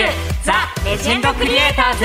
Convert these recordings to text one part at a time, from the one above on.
グザ・レジェンドクリエイターズ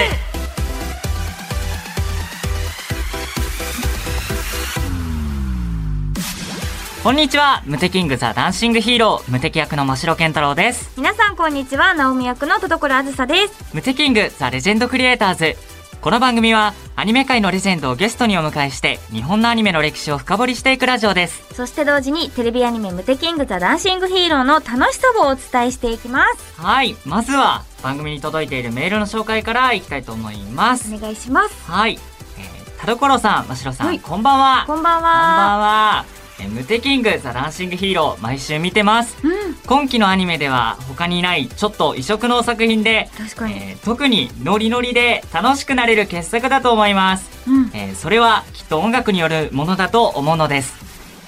こんにちはムテキングザ・ダンシングヒーロームテキ役の真城健太郎です皆さんこんにちは、ナオミ役の戸所あずさです。ムテキングザ・レジェンドクリエイターズこの番組はアニメ界のレジェンドをゲストにお迎えして日本のアニメの歴史を深掘りしていくラジオですそして同時にテレビアニメムテキングザダンシングヒーローの楽しさをお伝えしていきます。はいまずは番組に届いているメールの紹介からいきたいと思います。お願いします。はい、えー、田所さん真城さん、はい。こんばんは。こんばんこんばんは。は、えームテキングザ・ダンシングヒーロー毎週見てます。うん、今期のアニメでは他にないちょっと異色の作品で、確かに。えー特にノリノリで楽しくなれる傑作だと思います、うん、えーそれはきっと音楽によるものだと思うのです、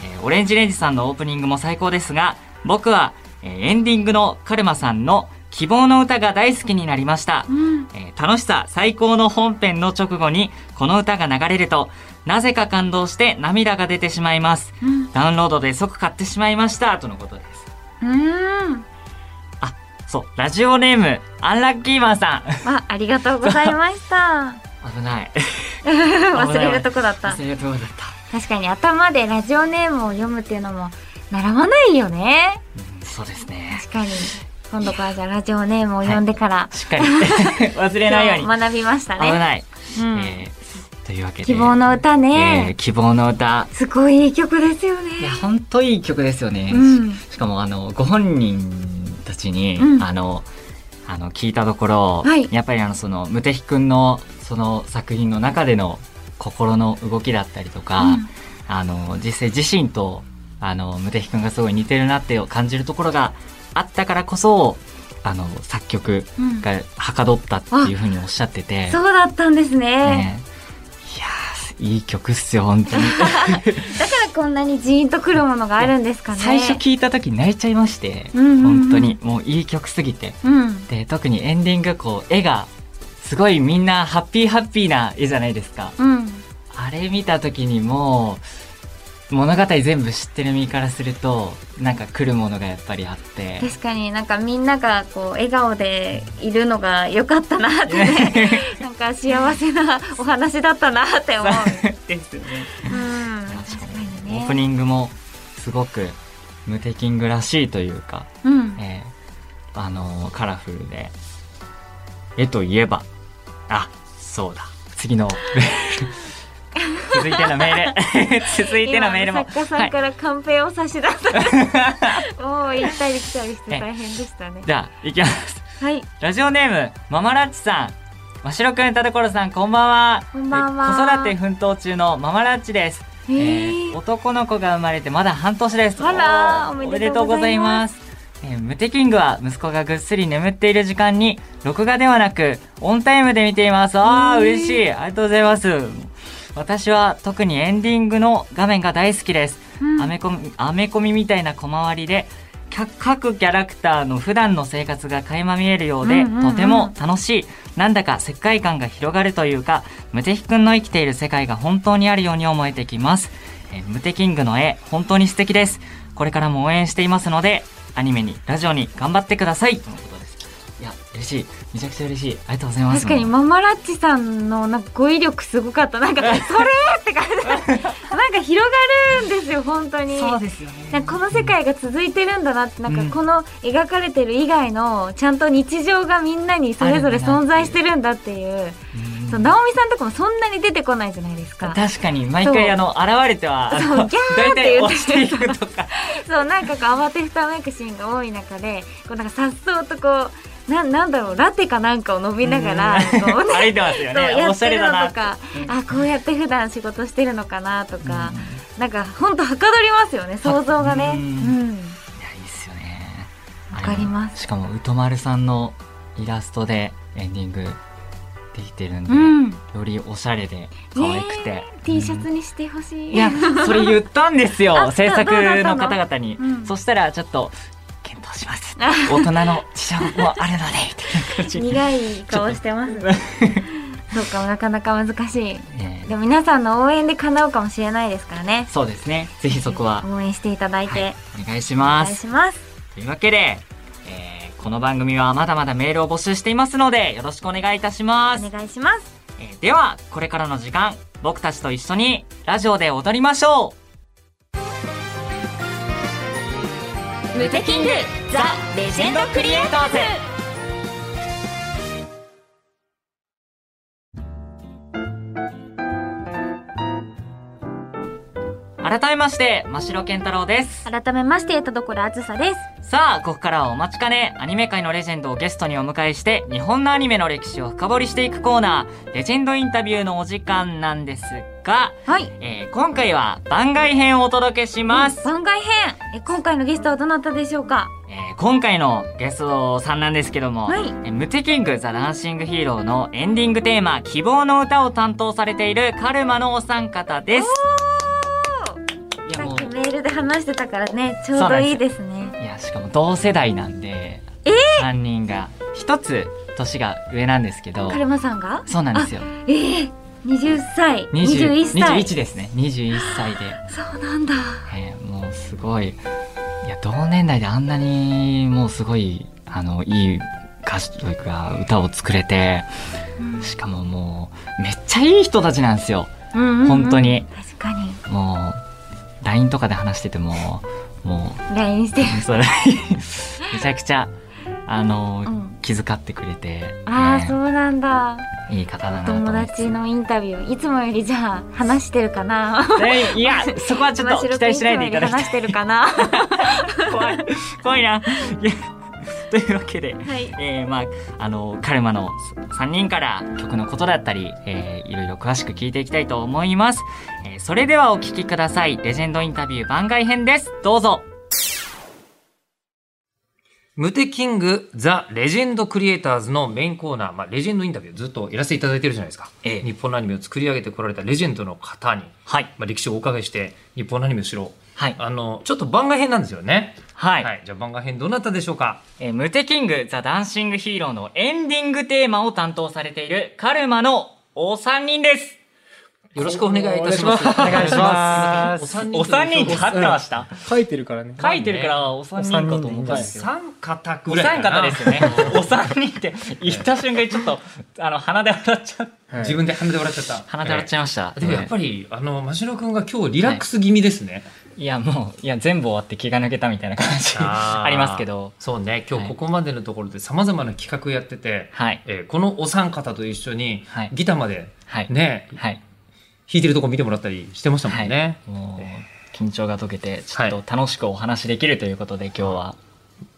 えーオレンジレンジさんのオープニングも最高ですが僕は、えーエンディングのカルマさんの希望の歌が大好きになりました、うん、えー楽しさ最高の本編の直後にこの歌が流れるとなぜか感動して涙が出てしまいますうん、ダウンロードで即買ってしまいましたとのことですうん。あそうラジオネームアンラッキーマンさんあ、ありがとうございました。危ない 忘れるとこだった。忘れるとこだった確かに頭でラジオネームを読むっていうのも習わないよね。うんそうですね確かに。今度からじゃあラジオネームを読んでから、しっかり。忘れないように。学びましたね。危ない、うん。えーというわけで。希望の歌えーね。希望の歌。すごいいい曲ですよいやね。本当いい曲ですよね、うん。しかもあのご本人たちに、うん。あのあの聞いたところ、はい。やっぱりあのそのムテヒ君のその作品の中での心の動きだったりとか、うん。あの実際自身とあのムテヒ君がすごい似てるなって感じるところがあったからこそあの作曲うんがはかどったっていうふうにおっしゃってて、そうだったんですね。ねいやーいい曲っすよ本当に だからこんなにジーンとくるものがあるんですかね。最初聞いた時泣いちゃいまして、うんうんうん本当にもういい曲すぎてうん。で特にエンディングこう絵がすごいみんなハッピーハッピーな絵じゃないですかうん。あれ見た時にもう物語全部知ってる身からするとなんか来るものがやっぱりあって確かになんかみんながこう笑顔でいるのが良かったなってね。なんか幸せなお話だったなって思う。ですねうん。確かにね。オープニングもすごくムテキングらしいというか、うん。えーあのーカラフルで絵といえばあそうだ次の 続いてのメール。続いてのメールも。今作家さんからカンペを差し出されて、もう行ったり来たりして大変でしたね。じゃあいきます。はい。ラジオネームママラッチさん。真城くん田所さんこんばんは。こんばんは。え子育て奮闘中のママラッチです。へえーー男の子が生まれてまだ半年です。あらおめでとうございます。えームテキングは息子がぐっすり眠っている時間に録画ではなくオンタイムで見ています。あーへー。嬉しい。ありがとうございます私は特にエンディングの画面が大好きです、うん。アメコミアメコミみたいな小回りでか各キャラクターの普段の生活が垣間見えるようで、とても楽しい。なんだか世界観が広がるというかムテヒ君の生きている世界が本当にあるように思えてきます、えームテキングの絵本当に素敵です。これからも応援していますのでアニメにラジオに頑張ってくださいいや嬉しい。めちゃくちゃ嬉しい。ありがとうございます。確かにママラッチさんのなんか語彙力すごかった。なんか、それって感じ。なんか広がるんですよ、本当に。そうですよね。この世界が続いてるんだなってなんうん。かこの描かれてる以外のちゃんと日常がみんなにそれぞれ存在してるんだっていう。うん。そう直美さんとかもそんなに出てこないじゃないですか。確かに毎回あの現れてはそうギャー大って言って体押していくとか。そうなんかこう慌てふためくシーンが多い中でこうなんかさっそうとこうななんだろうラテかなんかを伸びながらうん。こうね 歩いてますよね。おしゃやってるれだな。のとかうん。あこうやって普段仕事してるのかなとか、なんかほんとはかどりますよね想像がね。ううん。ん、いやいいっすよね。わかります。しかも宇都丸さんのイラストでエンディングできてるんで、うん。よりおしゃれで可愛くて、T シャツにしてほしい、いやそれ言ったんですよ あ制作の方々に、うん。そしたらちょっと検討します。大人の事情もあるので。みたいな感じ苦い顔してます。そうかなかなか難しい。ね。でも皆さんの応援で叶うかもしれないですからね。そうですね。ぜひそこは、応援していただいて、はい、お願いしお願いますします。というわけで、えーこの番組はまだまだメールを募集していますのでよろしくお願いいたします。お願いします。えーではこれからの時間僕たちと一緒にラジオで踊りましょうムテキングザ・レジェンドクリエイターズ。改めまして真城健太郎です。改めまして田所あずさです。さあここからはお待ちかね。アニメ界のレジェンドをゲストにお迎えして日本のアニメの歴史を深掘りしていくコーナー。レジェンドインタビューのお時間なんですが、はい。えー今回は番外編をお届けします、番外編。え今回のゲストはどなたでしょうか？えー今回のゲストさんなんですけども、はい。えームテキングザ・ダンシング・ヒーローのエンディングテーマ希望の歌を担当されているカルマのお三方です話してたからねちょうどいいですね。いやしかも同世代なんで、3人が一つ年が上なんですけど。カルマさんが？そうなんですよ。ええ20歳。20 21歳。21ですね。21歳で、そうなんだ。えーもうすごい。いや同年代であんなにもうすごいあのいい歌詞というか歌を作れてしかももうめっちゃいい人たちなんですよ。うんうんうん。本当に。確かに。もう LINE とかで話しててもも LINE してる。うそれめちゃくちゃあの、うん。気遣ってくれて、ああ、ね。そうなんだ。いい方だな友達のインタビューいつもよりじゃあ話してるかな。えいや そこはちょっと期待しないでいただきたい。話してるかなは怖い。怖いな。というわけで、い。えーまああのカルマの3人から曲のことだったり、えーいろいろ詳しく聞いていきたいと思います、えーそれではお聞きください。レジェンドインタビュー番外編です。どうぞ。ムテキングザ・レジェンドクリエイターズのメインコーナー、まあ、レジェンドインタビューずっとやらせていただいてるじゃないですか。ええ。日本のアニメを作り上げてこられたレジェンドの方に、はい。まあ、歴史をお伺いして、日本のアニメを知ろう。はい。あの、ちょっと番外編なんですよね。はい、じゃあ番外編どなたでしょうか？えームテキングザ・ダンシング・ヒーローのエンディングテーマを担当されているカルマのお三人ですよろしくお願いいたします。お願いしますお三人お三人って合ってました書いてるからね。書いてるからお三人かと思ったんですけどお三方らいかな。三方ですよね。お三人って言った瞬間にちょっと、あの、鼻で笑っちゃう。はい自分で鼻で笑っちゃった。鼻で笑っちゃいました。ええでもやっぱり、あの、真城くんが今日リラックス気味ですね。いや、もう、いや、全部終わって気が抜けたみたいな感じ ありますけど。そうね、今日ここまでのところで様々な企画やってて、はい。えーこのお三方と一緒にはいギターまではい。ね、はい。弾いてるとこ見てもらったりしてましたもんね。もう、緊張が解けて、ちょっと楽しくお話できるということで、今日は。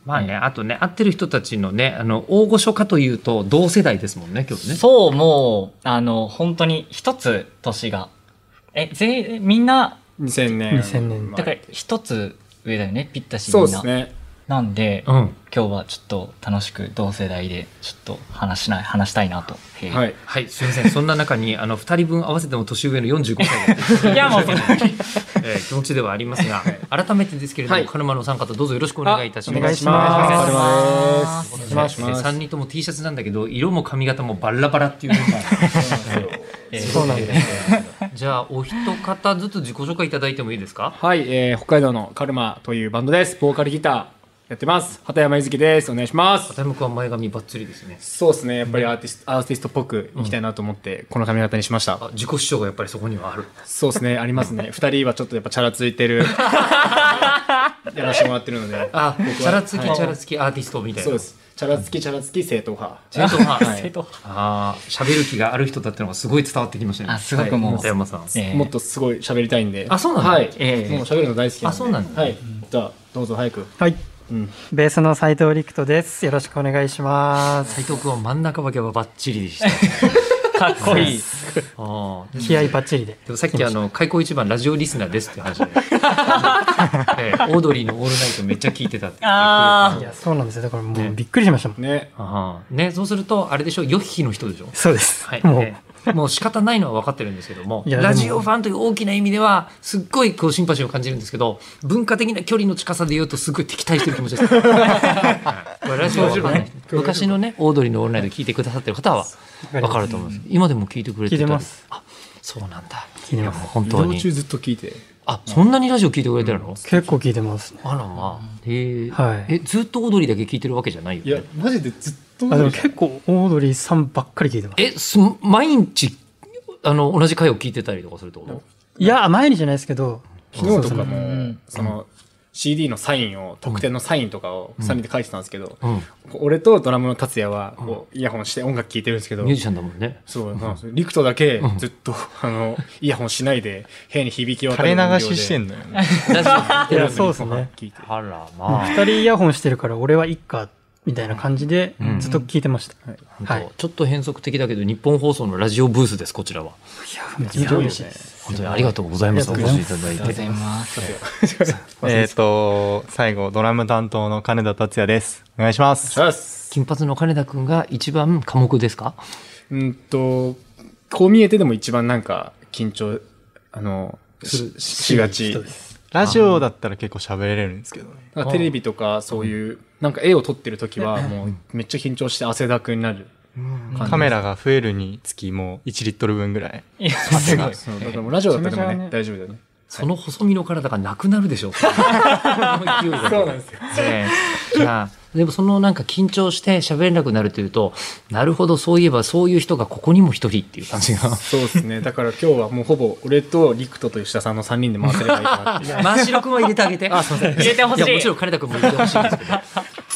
まあね、あとね、会ってる人たちのね、あの、大御所かというと同世代ですもんね、今日ね。そう、もう、あの、本当に一つ年が。え、ぜ、みんな、2000年。2000年だから一つ上だよね、ぴったしそうみんな。ですね。なんで、うん。今日はちょっと楽しく同世代でちょっと話しない話したいなと。はい。はい、すみません。そんな中に、あの、二人分合わせても年上の45歳だいやもうそんなにえー気持ちではありますが、改めてですけれども、はいカルマのお三方どうぞよろしくお願いいたします。お願いしまますす。お願いします3人とも T シャツなんだけど、色も髪型もバラバラっていうのが。え ーそうなんですじゃあ、お一方ずつ自己紹介いただいてもいいですか？はい、えー、北海道のカルマというバンドです。ボーカルギターやってます。畑山ゆずきです。お願いします。片山君は前髪バッツリですね。そうですね。やっぱりアーティスト、アーティストっぽくいきたいなと思って、この髪型にしました。あ自己主張がやっぱりそこにはある。そうですね。ありますね。二人はちょっとやっぱチャラついてる。やらせてもらってるので。あ、チャラつき、はいチャラつきアーティストみたいな。そうで。す。チャラつき、チャラつき、正統派。正統派。はい生徒ああ、喋る気がある人だってのがすごい伝わってきましたね。あ、すごくもう、片山さん。えーもっとすごい喋りたいんで。あそうなんだはい。ええもう喋るの大好きなんで。あそうなんだはい。じゃあ、どうぞ早く。はい。うん。ベースの斉藤陸斗です。よろしくお願いします。斉藤君は真ん中分けはバッチリでした。かっこいい。気合バッチリで。でもさっきあの、開口一番ラジオリスナーですって話で。ええオードリーのオールナイトめっちゃ聞いてたって言ってくれたあいや、そうなんですよ。だからもねうびっくりしましたもん。ね。あーね、そうすると、あれでしょ、ヨッヒの人でしょ？そうです。はい。もう、ええもう仕方ないのは分かってるんですけども、ラジオファンという大きな意味では、すっごいこうシンパシーを感じるんですけど、文化的な距離の近さで言うと、すごい敵対してる気持ちです。ラジオは分かんない昔のね、オードリーのオールナイト聞いてくださってる方は分かると思います。今でも聞いてくれてたり聞いてます。あ、そうなんだ。聞いてますや本当に移動中。ずっと聞いて。あ、そんなにラジオ聞いてくれてるの、結構聞いてますね。あらまあ。へえ、はいえ、ずっとオードリーだけ聞いてるわけじゃないよね？いや、マジでずっと。あでも結構オードリーさんばっかり聞いてます。え、す毎日、あの、同じ回を聞いてたりとかするってこと？いや、毎日じゃないですけど、昨日とかも、その、CD のサインを、特典のサインとかを3人で書いてたんですけど、うん。俺とドラムの達也は、こう、イヤホンして音楽聴いてるんですけどミュー、ジシャンだもんね。そう、なんですよリクトだけずっと、あの、イヤホンしないで、部屋に響き渡垂るれ流ししてんののよね。そうですね。聞いて。あらまあ。二人イヤホンしてるから俺はいっか、みたいな感じでうんずっと聞いてました。本はい当ちょっと変則的だけど、日本放送のラジオブースです、こちらは。いや、めちゃめちゃ嬉しいです。本当にありがとうございます。おありがとう越しございますいただいて。ます。えっと、最後、ドラム担当の金田達也です。お願いします。します。金髪の金田くんが一番寡黙ですか？うんと、こう見えてでも一番なんか、緊張、あの、ししがち。人です。ラジオだったら結構喋れるんですけどね。テレビとかそういう、なんか絵を撮ってる時はもうめっちゃ緊張して汗だくになる。カメラが増えるにつきもう1リットル分ぐらい。いや、すごい。そうだからもうラジオだったらね大丈夫だよね。その細身の体がなくなるでしょう。そうなんですよ。じゃあ、でもそのなんか緊張して喋れなくなるというと、なるほど、そういえばそういう人がここにも一人っていう感じが。そうですね。だから今日はもうほぼ俺とリクトと吉田さんの3人で回せればいいかなっていう。マーシロ君は入れてあげて。あ、すみません。入れてほしいや、もちろん金田君も入れてほしいんですけど。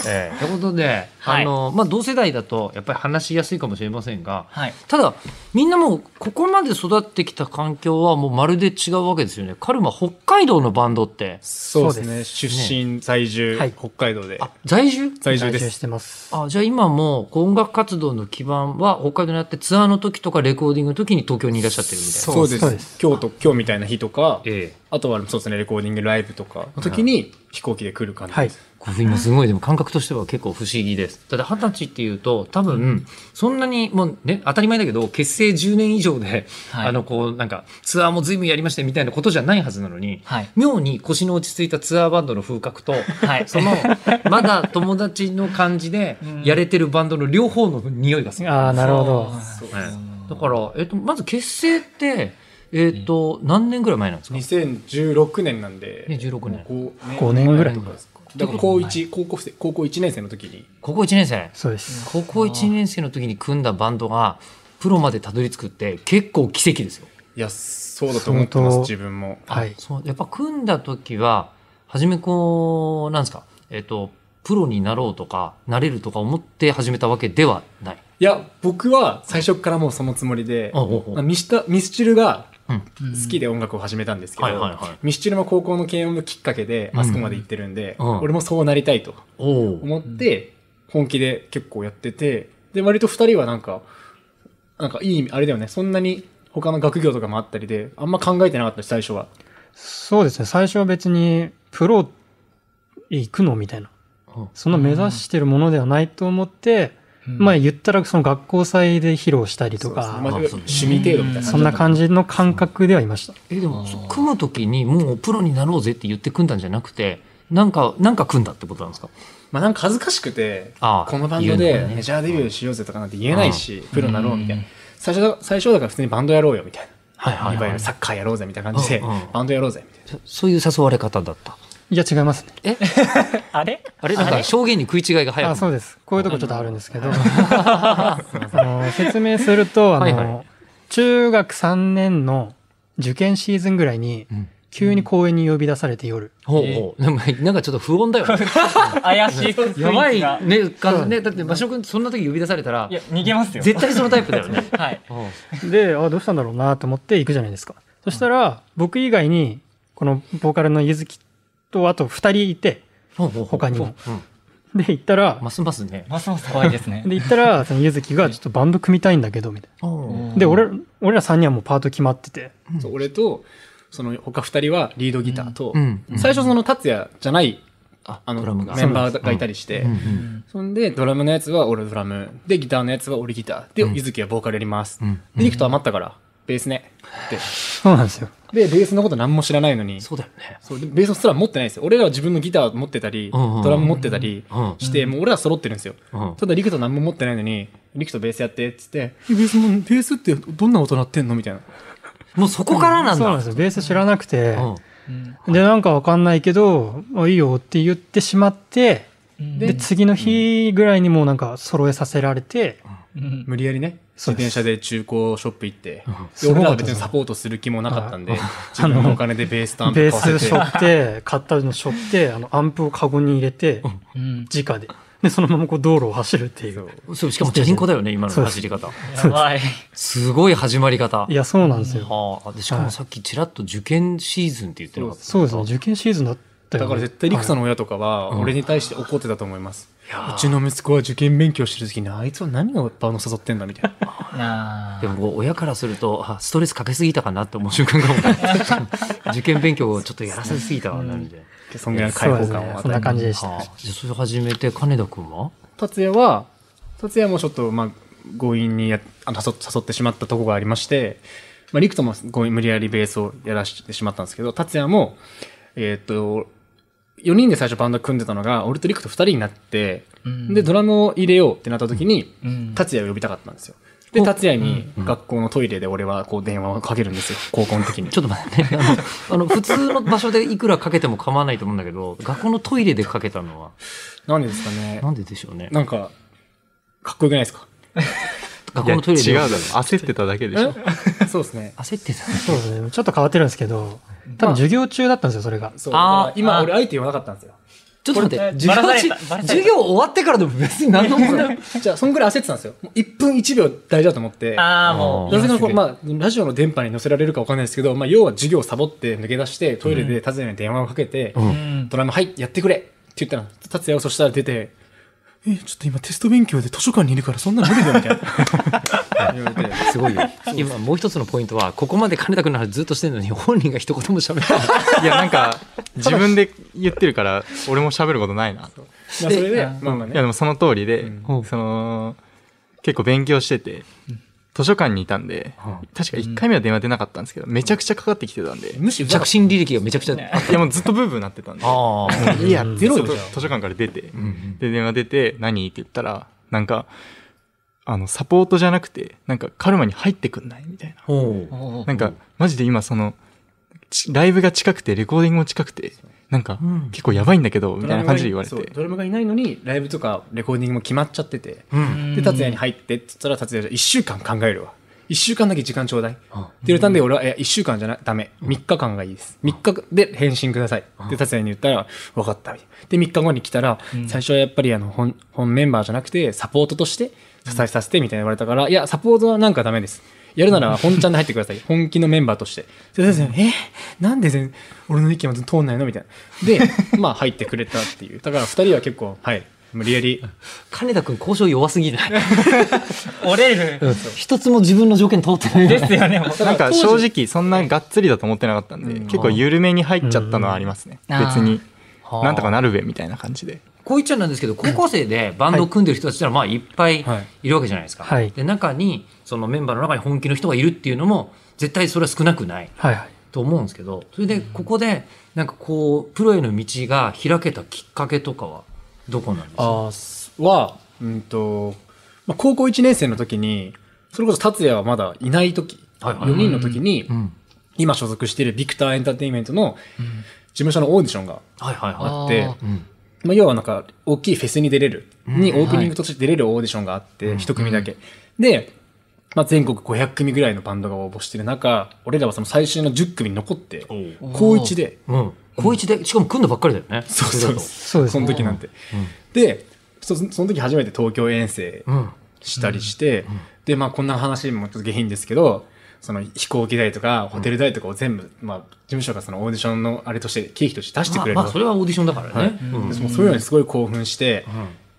ええということで、はいあの、まあ、同世代だとやっぱり話しやすいかもしれませんが、はい。ただ、みんなもう、ここまで育ってきた環境はもうまるで違うわけですよね。カルマ、北海道のバンドって、そうですね。出身、在住、はい北海道で。あ、在住？在住です。在住してます。あ、じゃあ今も音楽活動の基盤は北海道にあってツアーの時とかレコーディングの時に東京にいらっしゃってるみたいな。そうですそうです今日と、今日みたいな日とか、ええ。あとはそうですね、レコーディングライブとかの時に飛行機で来る感じはいです。。こ れ今すごい、でも感覚としては結構不思議です。ただ二十歳っていうと、多分、そんなにもうね、当たり前だけど、結成10年以上で、はい。あの、こう、なんか、ツアーも随分やりましたみたいなことじゃないはずなのに、はい。妙に腰の落ち着いたツアーバンドの風格と、はい。その、まだ友達の感じで、やれてるバンドの両方の匂いがする。ああ、なるほど。そう。はい。だから、えっと、まず結成って、えっと、何年ぐらい前なんですか？2016年なんで、ね16年。もう5五年ぐらい。前とかですか？だから高1、高校生、高校1年生の時に、高校1年生？そうです。高校1年生の時に組んだバンドが、プロまでたどり着くって結構奇跡ですよ。いや、そうだと思ってます、自分も。はい。そう、やっぱ組んだ時は、初めこう、なんですか、えっと、プロになろうとか、なれるとか思って始めたわけではない。いや、僕は最初からもうそのつもりで、おうおうおうミスタミスチルがうん。好きで音楽を始めたんですけど、はいはいはいミスチルも高校の軽音部きっかけであそこまで行ってるんで、うん俺もそうなりたいと。思って、本気で結構やってて、で、割と二人はなんか、なんかいい意味、あれだよね、そんなに他の学業とかもあったりで、あんま考えてなかったし、最初は。そうですね。最初は別に、プロへ行くのみたいなうん。そんな目指してるものではないと思って、まあ言ったらその学校祭で披露したりとか、まあ、趣味程度みたいなそんな感じの感覚ではいました。え、でも、そう組む時にもうプロになろうぜって言って組んだんじゃなくて、なんか、なんか組んだってことなんですか？まあなんか恥ずかしくて、ああこのバンドでメジャーデビューしようぜとかなんて言えないし、プロになろうみたいな。最初だ、最初だから普通にバンドやろうよみたいはいはな。いわゆいはい。るサッカーやろうぜみたいな感じでバンドやろうぜみたいな。そそういう誘われ方だった？いや違いますね。あれ？あれ？なんか証言に食い違いが早くあそうです。こういうとこちょっとあるんですけど、あ の説明すると、あの、はいはい中学3年の受験シーズンぐらいに、ん急に公園に呼び出されて夜。ほうほう。でもなんかちょっと不穏だよね。怪しい。やばいね、かね、だって、場所君そんな時呼び出されたらい、や、逃げますよ。絶対そのタイプだよね。はい。で、あどうしたんだろうなと思って行くじゃないですか。そしたら、僕以外に、このボーカルのゆずきと、あと2人いて、他にも。う。ん。で、行ったら、ますますね。ますます怖いですね。で、行ったら、そのゆずきがちょっとバンド組みたいんだけど、みたいな。で、俺、俺ら3人はもうパート決まってて、そう俺と、その他二人はリードギターと、うん。最初その達也じゃない、ああの、ドラムが。メンバーがいたりして、うん。うん。そんで、ドラムのやつは俺ドラム、で、ギターのやつは俺ギター、で、ゆずきはボーカルやります。うん。で、リクト余ったから、ベースね。って。そうなんですよ。で、ベースのこと何も知らないのに、そうだよね。そうでベースすら持ってないんですよ。俺らは自分のギター持ってたり、うんうんドラム持ってたりうんして、もう俺ら揃ってるんですよ。うんただ、リクト何も持ってないのに、リクトベースやって、っつって、えベースも、ベースってどんな音鳴ってんのみたいな。もうそこからなんだ。そうなんですよ。ベース知らなくて、うんで、なんかわかんないけど、あいいよって言ってしまって、で、次の日ぐらいにもうなんか揃えさせられて、無理やりね、自転車で中古ショップ行って、俺らは別にサポートする気もなかったんではい、自分のお金でベースとアンプベー買わせてスしょ、って、買ったのしょって、あの、アンプをカゴに入れて、うん。直で。で、そのままこう道路を走るってい。そううそう、しかもチャリンコだよね、今の走り方。やばい。すごい始まり方。いや、そうなんですよ。はあ、でしかもさっきちらっと受験シーズンって言ってなかった。そうですね、受験シーズンだったよ、ね。だから絶対リクさんの親とかは、俺に対して怒ってたと思います。うちの息子は受験勉強してる時に、あいつは何をバーの誘ってんだみたいな。あでも親からすると、あ、ストレスかけすぎたかなって思う瞬間が多い受験勉強をちょっとやらせすぎたわ、なんで。そんぐらいの解放そうです感をねそんな感じでした。はあ、じゃあそれ始めて、金田くんは？達也は、達也もちょっと、まあ、強引にやあの誘誘ってしまったところがありまして、まあ、リクとも強引無理やりベースをやらしてしまったんですけど、達也も、えーっと、4人で最初バンド組んでたのが、俺とリクと2人になって、で、ドラムを入れようってなった時に、ん達也を呼びたかったんですよ。で、達也に学校のトイレで俺はこう電話をかけるんですよ、高校の時に。ちょっと待ってね。あの、あの普通の場所でいくらかけても構わないと思うんだけど、学校のトイレでかけたのは、なんでですかねなんででしょうね。なんか、かっこよくないですか？学いや校のトイレで。違うだろ。焦ってただけでしょ。そうですね。焦ってた。そうですね。ちょっと変わってるんですけど、多分授業中だったんですよ、それが。ああー俺相手言わなかったんですよ。ちょっと待って、授業中授業終わってからでも別に何の問題も。じゃあ、そんぐらい焦ってたんですよ。もう1分1秒大事だと思って。あー、もう。なぜかこう、まあ、ラジオの電波に乗せられるかわかんないですけど、まあ、要は授業をサボって抜け出して、トイレで達也に電話をかけて、うんドラム、はい、やってくれって言ったら、達也はそしたら出て、え、ちょっと今テスト勉強で図書館にいるからそんなの無理だよ、みたいな。言われて。すごいよ。今もう一つのポイントは、ここまで金田君の話ずっとしてるのに、本人が一言も喋ってない。いや、なんか、自分で言ってるから、俺も喋ることないな。まあ、それで、まあまあいや、ね。でもその通りで、うんその、結構勉強してて、図書館にいたんで、確か1回目は電話出なかったんですけど、めちゃくちゃかかってきてたんで、むしろ、着信履歴がめちゃくちゃ。いやもうずっとブーブーなってたんで、ああ。いや、ゼロ図書館から出て、んで、電話出て、何って言ったら、なんか、あの、サポートじゃなくて、なんか、カルマに入ってくんないみたいな。なんか、マジで今その、ちライブが近くて、レコーディングも近くて、なんか、ん結構やばいんだけど、みたいな感じで言われて。ドラムがいないのに、ライブとかレコーディングも決まっちゃってて、うん。で、達也に入ってって言ったら、達也じゃ1週間考えるわ。1週間だけ時間ちょうだい。って言われたんで、俺は、いや、1週間じゃな、ダメ。3日間がいいです。3日で返信ください。で、達也に言ったら、分かった。みたいなで、3日後に来たら、最初はやっぱり、あの、本、本メンバーじゃなくて、サポートとして支えさせて、みたいな言われたから、いや、サポートはなんかダメです。やるなら本ちゃんで入ってください。本気のメンバーとして。で、達也え？なんで全俺の意見は通んないの？みたいな。で、まあ入ってくれたっていう。だから二人は結構、はい。無理やり、金田君交渉弱すぎない。折れる。一つも自分の条件通ってない。ですよね。なんか正直そんながっつりだと思ってなかったんで、結構緩めに入っちゃったのはありますね。うん別に、はあなんとかなるべみたいな感じで。こう言っちゃなんですけど、高校生でバンドを組んでる人たちってのはまあいっぱいはい。いるわけじゃないですか。はい。で、中に、そのメンバーの中に本気の人がいるっていうのも、絶対それは少なくないはいはい。と思うんですけど、それでここで、なんかこう、プロへの道が開けたきっかけとかは、どこなんですか？は、うんと、まあ、高校1年生の時に、それこそ達也はまだいない時、はいはい。4人の時に、ん。今所属しているビクターエンターテインメントの事務所のオーディションがはいはいはあって、あい。うん。まあ、要はなんか、大きいフェスに出れる、にオープニングとして出れるオーディションがあって、一組だけ。で、まあ、全国500組ぐらいのバンドが応募してる中、俺らはその最終の10組に残って、高1で、うん。高一で、しかも組んだばっかりだよね。そうそうそう。その時なんて。で、そその時初めて東京遠征うん。したりして、で、まあこんな話もちょっと下品ですけど、その飛行機代とかホテル代とかを全部、まあ事務所がそのオーディションのあれとして経費として出してくれる。まあ、まあ、それはオーディションだからね。そういうのにすごい興奮して、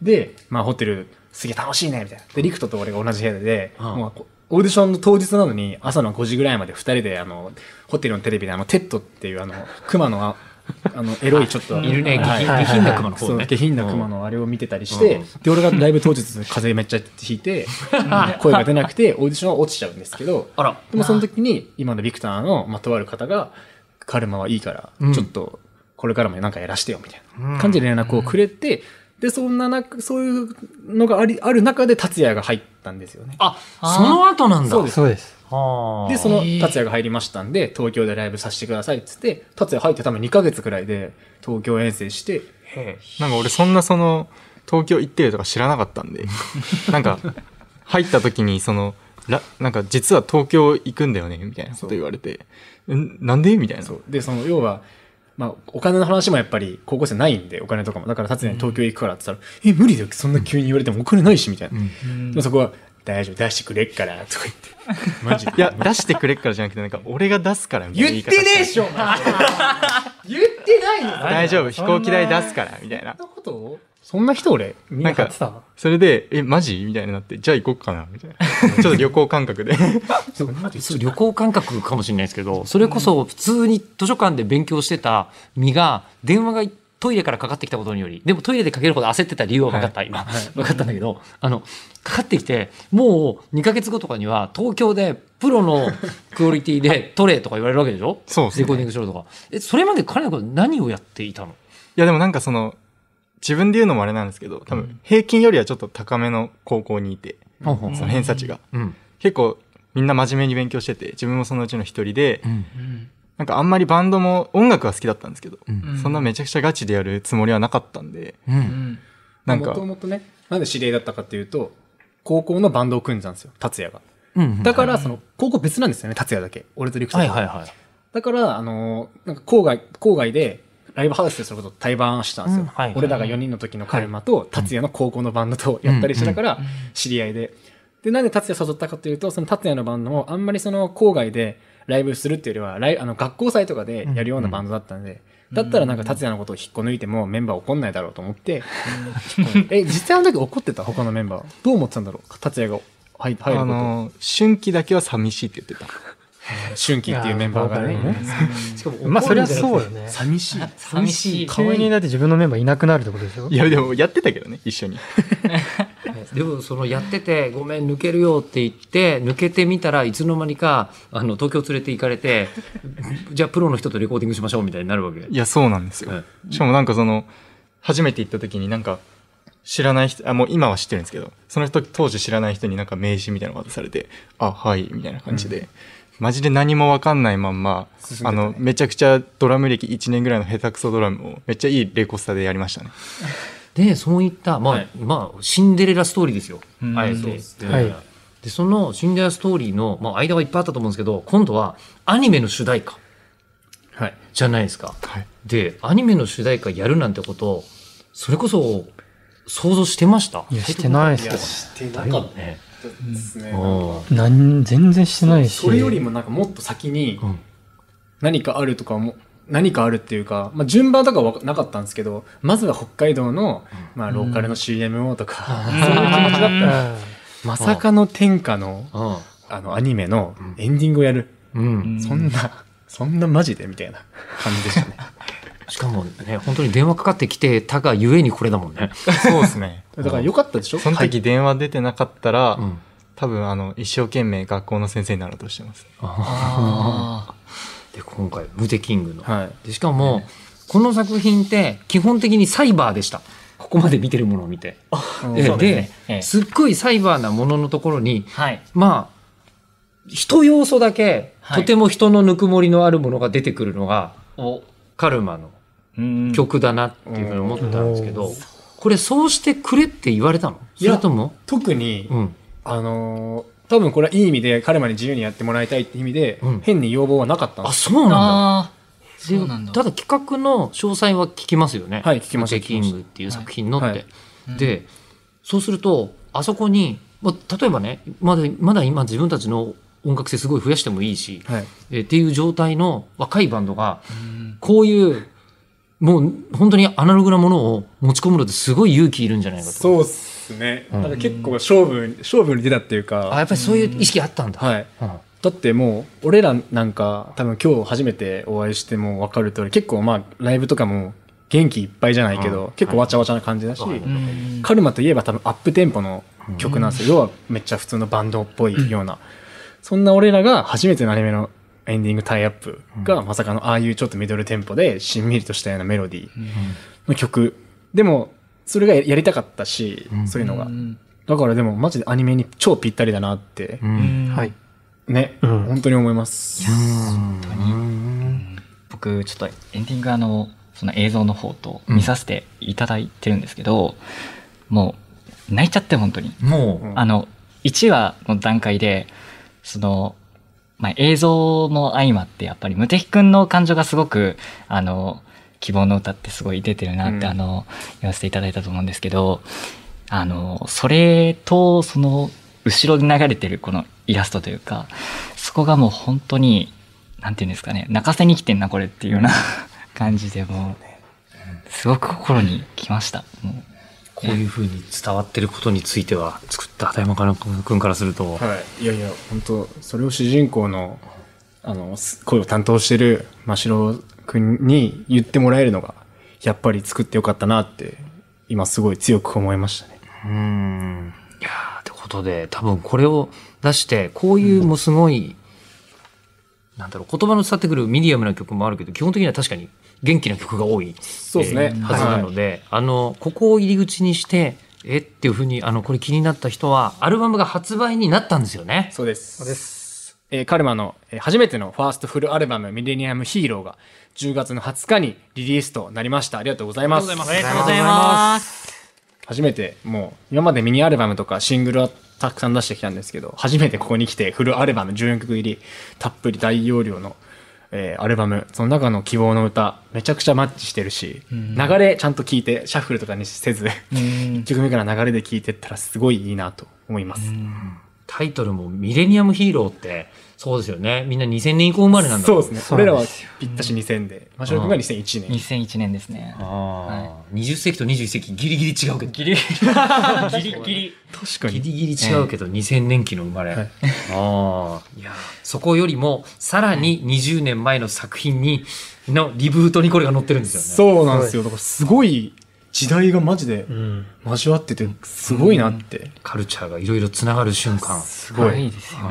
で、まあホテルすげえ楽しいね、みたいな。で、リクトと俺が同じ部屋で、うん。もうこオーディションの当日なのに朝の5時ぐらいまで2人であの、ホテルのテレビであの、テッドっていうあの、熊のあ、あの、エロいちょっと。いるね、下はい品下品な熊の方ね。下品な熊うん。のあれを見てたりして、うんで、俺がライブ当日風邪めっちゃひいて、声が出なくて、オーディションは落ちちゃうんですけど、あら。でもその時に、今のビクターの、まあ、とある方が、カルマはいいから、ちょっと、これからもなんかやらしてよ、みたいな感じで連絡をくれて、で、そんな中、そういうのがあり、ある中で達也が入ったんですよね。あ、その後なんだ。そうですそうでその達也が入りましたんで、東京でライブさせてくださいっつって、達也入って多分2ヶ月くらいで東京遠征して、へなんか俺そんなその、東京行ってるとか知らなかったんで、なんか、入った時にその、らなんか実は東京行くんだよね、みたいなこと言われて、んなんでみたいな。そう。で、その、要は、まあ、お金の話もやっぱり高校生ないんで、お金とかも。だから達也に東京行くからって言ったら、え、無理だよ。そんな急に言われてもお金ないし、みたいな。でもそこは、大丈夫、出してくれっから、とか言って。マジで。いや、出してくれっからじゃなくて、なんか俺が出すからみたいな言ってねえしょ 言ってないよ 大丈夫、飛行機代出すから、みたいなそん。なこと？そんな人俺なんかそれで、え、マジ？みたいになって、じゃあ行こっかな、みたいな。ちょっと旅行感覚で。旅行感覚かもしれないですけど、それこそ普通に図書館で勉強してた身が、電話がトイレからかかってきたことにより、でもトイレでかけるほど焦ってた理由は分かった、今。分かったんだけど、あの、かかってきて、もう2ヶ月後とかには、東京でプロのクオリティでトレとか言われるわけでしょ？そうですねレコーディングしろとか。え、それまで彼のこと何をやっていたの？いやでもなんかその、自分で言うのもあれなんですけど、多分平均よりはちょっと高めの高校にいて、ほんほんその偏差値が。うん。結構みんな真面目に勉強してて、自分もそのうちの一人で、うん。なんかあんまりバンドも音楽は好きだったんですけど、んそんなめちゃくちゃガチでやるつもりはなかったんで、うん。もなんか、ともとね、なんで知り合いだったかっていうと、高校のバンドを組んでたんですよ、達也が。うん。だから、その、高校別なんですよね、達也だけ。俺とリクと。はいはいはい。だから、あのーなんか郊外、郊外で、ライブハウスでそれこそ対バンしたんですよ。うんはいはい俺らが4人の時のカルマと、達也の高校のバンドとやったりしてたから、知り合いで。で、なんで達也誘ったかというと、その達也のバンドも、あんまりその郊外でライブするっていうよりは、ライあの学校祭とかでやるようなバンドだったんで、だったらなんか達也のことを引っこ抜いてもメンバー怒んないだろうと思って、え、実際あの時怒ってた他のメンバー。どう思ってたんだろう？達也が。入入るあこと。の、春季だけは寂しいって言ってた。春季っていうメンバーがね。しかもまあそりゃそうよね。寂しい。寂しい。急にだって自分のメンバーい。なくなるってことでしょい。やでもやってたけどね、一緒に。でもそのやってて「ごめん抜けるよ」って言って抜けてみたらいつの間にかあの東京連れて行かれて じゃあプロの人とレコーディングしましょうみたいになるわけ。いや、そうなんですよ。はしかもなんかその、初めて行った時になんか、知らない人、あ、もう今は知ってるんですけど、その人、当時知らない人になんか名刺みたいなの渡されて、あ、はい、みたいな感じで、マジで何もわかんないまんま、ね。あの、めちゃくちゃドラム歴1年ぐらいの下手くそドラムを、めっちゃいいレコスタでやりましたね。でそういったまあ、はい。まあシンデレラストーリーですよ、うん。あえて。そうで,、はいでそのシンデレラストーリーの、まあ、間はいっぱいあったと思うんですけど今度はアニメの主題歌。はい。じゃないですか。はい。でアニメの主題歌やるなんてことそれこそ想像してました？いや、してないいや、ですしてなかっね、たですね。うん。なん全然してないし。それよりもなんかもっと先にうん。何かあるとかも、何かあるっていうか、まあ、順番とかはなかったんですけど、まずは北海道の、まあ、ローカルの CM をとか、そういう気持ちだった。ら、まさかの天下の、あの、アニメのエンディングをやる。うん。うんそんな、そんなマジでみたいな感じでしたね。しかもね本当に電話かかってきてたがゆえにこれだもんね。そうですね。だから良かったでしょ？その時電話出てなかったら、うん。多分あの、一生懸命学校の先生になろうとしてます。あで今回「ムテキングの」はい。でしかも、この作品って基本的にサイバーでした。ここまで見てるものを見て。でそうでええ。すっごいサイバーなもののところにはい。まあ一要素だけ、はい。とても人のぬくもりのあるものが出てくるのがお、カルマのうん。曲だなっていうふうに思ったんですけど、これそうしてくれって言われたの？そいやれとも？特に、うん。あのー多分これはいい意味で、彼まで自由にやってもらいたいって意味で、うん変に要望はなかったんあ。そうなんだああ、でそうなんだ。ただ企画の詳細は聞きますよね。はい聞きましたキングっていう作品のって。はいで、そうすると、あそこに、まあ、例えばね、まだ、まだ今自分たちの音楽性すごい増やしてもいいし、はい。えっていう状態の若いバンドが、こういう、もう本当にアナログなものを持ち込むのってすごい勇気いるんじゃないかと。そうっすね。うんなんか結構勝負、勝負に出たっていうか、あ、やっぱりそういう意識あったんだ。はい。うんだってもう、俺らなんか、多分今日初めてお会いしても分かる通り、結構まあ、ライブとかも元気いっぱいじゃないけど、うん結構わちゃわちゃな感じだし、はいうんカルマといえば多分アップテンポの曲なんですよ。要はめっちゃ普通のバンドっぽいような。そんな俺らが初めてのアニメのエンディングタイアップが、まさかのああいうちょっとミドルテンポでしんみりとしたようなメロディーの曲。でも、それがやりたかったし、うん。そういうのが。う。ん。だからでもマジでアニメに超ぴったりだなって、うん。はい。ね、うん。本当に思います。僕ちょっとエンディングあのその映像の方と見させていただいてるんですけど、もう泣いちゃって本当に、もう、うんあの1話の段階でその、まあ、映像も相まってやっぱり無敵くんの感情がすごくあの希望の歌ってすごい出てるなって、うん。あの言わせていただいたと思うんですけどあのそれとその後ろで流れてるこのイラストというかそこがもう本当になんていうんですかね泣かせに来てんなこれっていうような感じでもうすごく心に来ました。もう。こういう風に伝わってることについては、作った畑山君からすると、はい。いやいや、本当それを主人公の、あの、す声を担当してる真城くんに言ってもらえるのが、やっぱり作ってよかったなって、今すごい強く思いましたね。うーん。いやーってことで、多分これを出して、こういうもうすごい、なんだろう、言葉の伝わってくるミディアムな曲もあるけど、基本的には確かに元気な曲が多い。そうですねえーはずなので、あの、ここを入り口にして、えっていうふうに、あの、これ気になった人は、アルバムが発売になったんですよね。そうです。そうです。えーカルマの、えー初めてのファーストフルアルバム、ミレニアムヒーローが10月の20日にリリースとなりました。ありがとうございます。ありがとうありがとうございます初めて、もう、今までミニアルバムとかシングルはたくさん出してきたんですけど、初めてここに来てフルアルバム14曲入り、たっぷり大容量の、えーアルバム、その中の希望の歌、めちゃくちゃマッチしてるし、流れちゃんと聞いて、シャッフルとかにせず、1曲目から流れで聞いてったらすごいいいなと思います。タイトルもミレニアムヒーローって、そうですよね。みんな2000年以降生まれなんだそうですね。俺らはぴったし2000で、マシュル君が2001年。2001年ですねああ、20世紀と21世紀ギリギリ違うけど。ギリギリ。ギリギリ。確かに。ギリギリ違うけど、2000年期の生まれ。はいああ。いや、そこよりも、さらに20年前の作品に、のリブートにこれが載ってるんですよね。そうなんですよ。だからすごい時代がマジでうん。交わってて、すごいなって。カルチャーがいろいろつながる瞬間。すごい。いですよね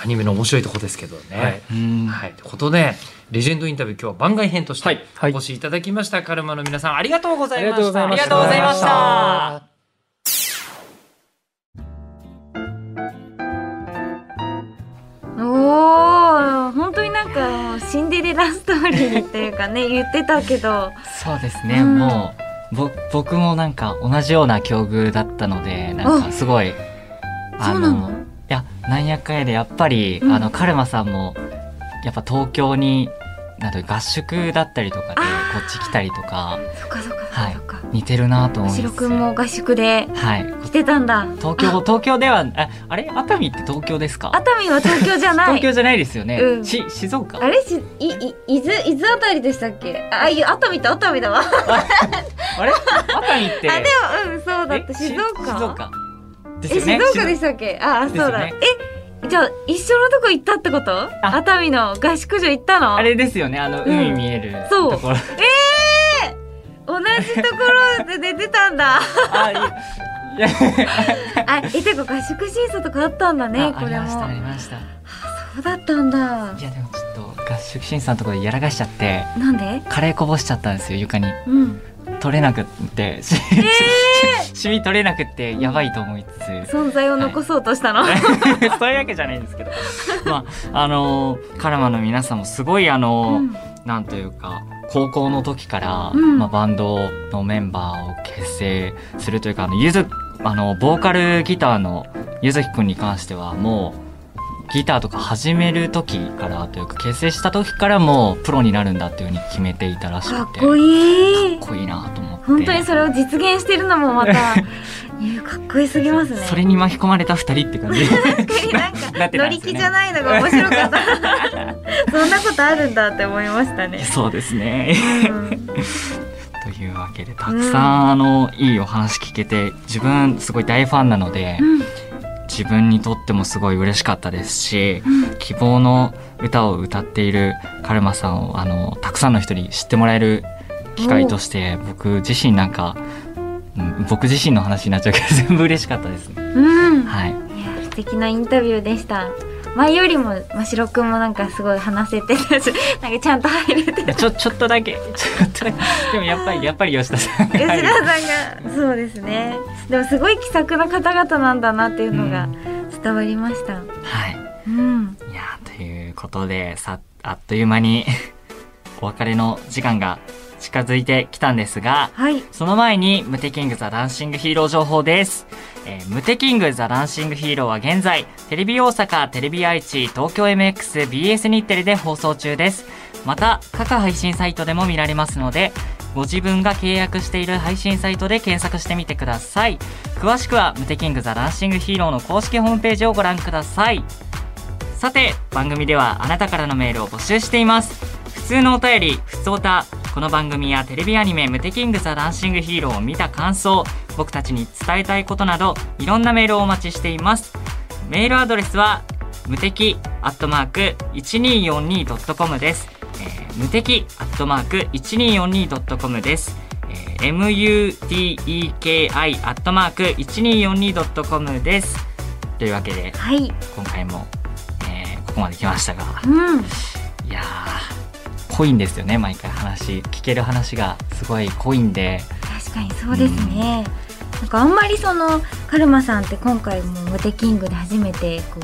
アニメの面白いとこですけどね。はいうんはい。ということで、レジェンドインタビュー今日は番外編としてはいお越しいただきました、カルマの皆さんありがとうございました。ありがとうございましたおお本当になんかシンデレラストーリーっていうかね言ってたけどそうですね、うんもうぼ僕もなんか同じような境遇だったのでなんかすごいそうなの？いやなんやかんやでやっぱり、うん。あのカルマさんもやっぱ東京になん合宿だったりとかでこっち来たりとかはい。似てるなと思うんですくんも合宿ではい。来てたんだ。東京 東京ではああれ？熱海って東京ですか？熱海は東京じゃない。東京じゃないですよね、うん。し静岡？あれ？しいい伊豆伊豆あたりでしたっけ？あいや熱海と熱海だわ。あれ？熱海って。あでもうんそうだった。え？静岡？し静岡。ですえよね。静岡でしたっけ？ああそうだ、ねえ？じゃあ一緒のとこ行ったってこと？あ。熱海の合宿所行ったの？あれですよね。あのうん。海見えるそう。ところ、同じところで寝てたんだ。あいいや あえてか合宿審査とかあったんだねあこれも。ありましたありました。いそうだったんだ。やでもちょっと合宿審査のところでやらかしちゃってなんで？カレーこぼしちゃったんですよ床に。うん。取れなくって、しシミ取れなくってやばいと思いつつ存在を残そうとしたの、そういうわけじゃないんですけどまああのーカラマの皆さんもすごいあのーうんなんというか高校の時から、うん。まあ、バンドのメンバーを結成するというかあのゆずあのボーカルギターのゆずきくんに関してはもうギターとか始める時からというか結成した時からもうプロになるんだっていうふうに決めていたらしくかってこいい。かっこいいなと思って。本当にそれを実現してるのもまたかっこよすぎますね。それに巻き込まれた二人って感じ。なんかなってたんですよね。乗り気じゃないのが面白かった。そんなことあるんだって思いましたね、そうですね。うん。というわけでたくさん、あのいいお話聞けて自分すごい大ファンなので、うん自分にとってもすごい嬉しかったですし、希望の歌を歌っているカルマさんをあのたくさんの人に知ってもらえる機会として僕自身なんか、うん僕自身の話になっちゃうけど全部嬉しかったです。ね。うん。はい、素敵なインタビューでした前よりも真城くんもなんかすごい話せてたし なんかちゃんと入れてた。ちょちょっとだけ。ちょっとだけ。でもやっぱりやっぱり吉田さんが吉田さんがそうですね。でもすごい気さくな方々なんだなっていうのが伝わりました。はい。うん。いやーということでさあっという間に お別れの時間が近づいてきたんですがはいその前に、ムテキングザ・ダンシングヒーロー情報です。えームテキングザ・ダンシングヒーローは現在、テレビ大阪、テレビ愛知、東京 MX、BS 日テレで放送中です。また、各配信サイトでも見られますので、ご自分が契約している配信サイトで検索してみてください。詳しくは、ムテキングザ・ダンシングヒーローの公式ホームページをご覧ください。さて、番組ではあなたからのメールを募集しています。普通のお便り、ふつおた、この番組やテレビアニメ、ムテキングザ・ダンシングヒーローを見た感想、僕たちに伝えたいことなど、いろんなメールをお待ちしています。メールアドレスは、無敵アットマーク 1242.com です。えー、無敵アットマーク 1242.com です。えー muteki アットマーク 1242.com です。というわけで、はい今回も、えーここまで来ましたが、うんいやー、濃いんですよね、毎回話。聞ける話がすごい濃いんで、確かにそうですね、なんかあんまりそのカルマさんって今回もモテキングで初めてこ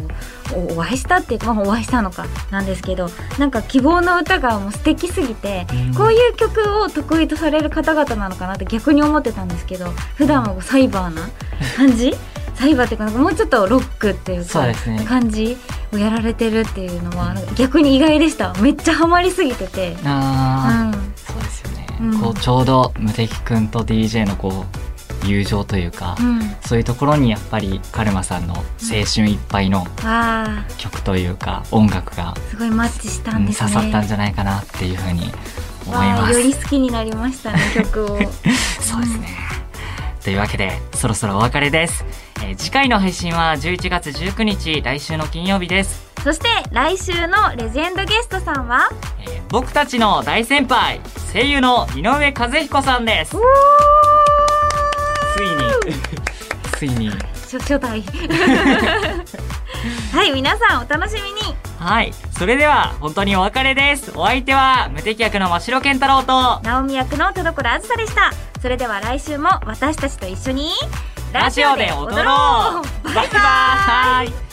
うおお会いしたっていうか、まあ、お会いしたのかなんですけどなんか希望の歌がもう素敵すぎて、うん。こういう曲を得意とされる方々なのかなって逆に思ってたんですけど普段はサイバーな感じ？サイバーっていうかもうちょっとロックっていうか感じをやられてるっていうのは逆に意外でしためっちゃハマりすぎてて。あー、うんそうですよね。うんこう、ちょうど、無敵くんと DJ のこう、友情というか、うん、そういうところにやっぱりカルマさんの青春いっぱいの曲というか、音楽が、すごいマッチしたうんんですね。刺さったんじゃないかなっていうふうに思います。より好きになりましたね曲を。そうですね。というわけで、そろそろお別れです。えー次回の配信は11月19日、来週の金曜日です。そして来週のレジェンドゲストさんは？えー僕たちの大先輩、声優の井上和彦さんです。ついに、ついに。初初代。はい皆さんお楽しみに。はい。それでは、本当にお別れです。お相手は、無敵役の真城健太郎と、直美役の田所あずさでした。それでは来週も私たちと一緒にラジオで踊ろう。バイバーイ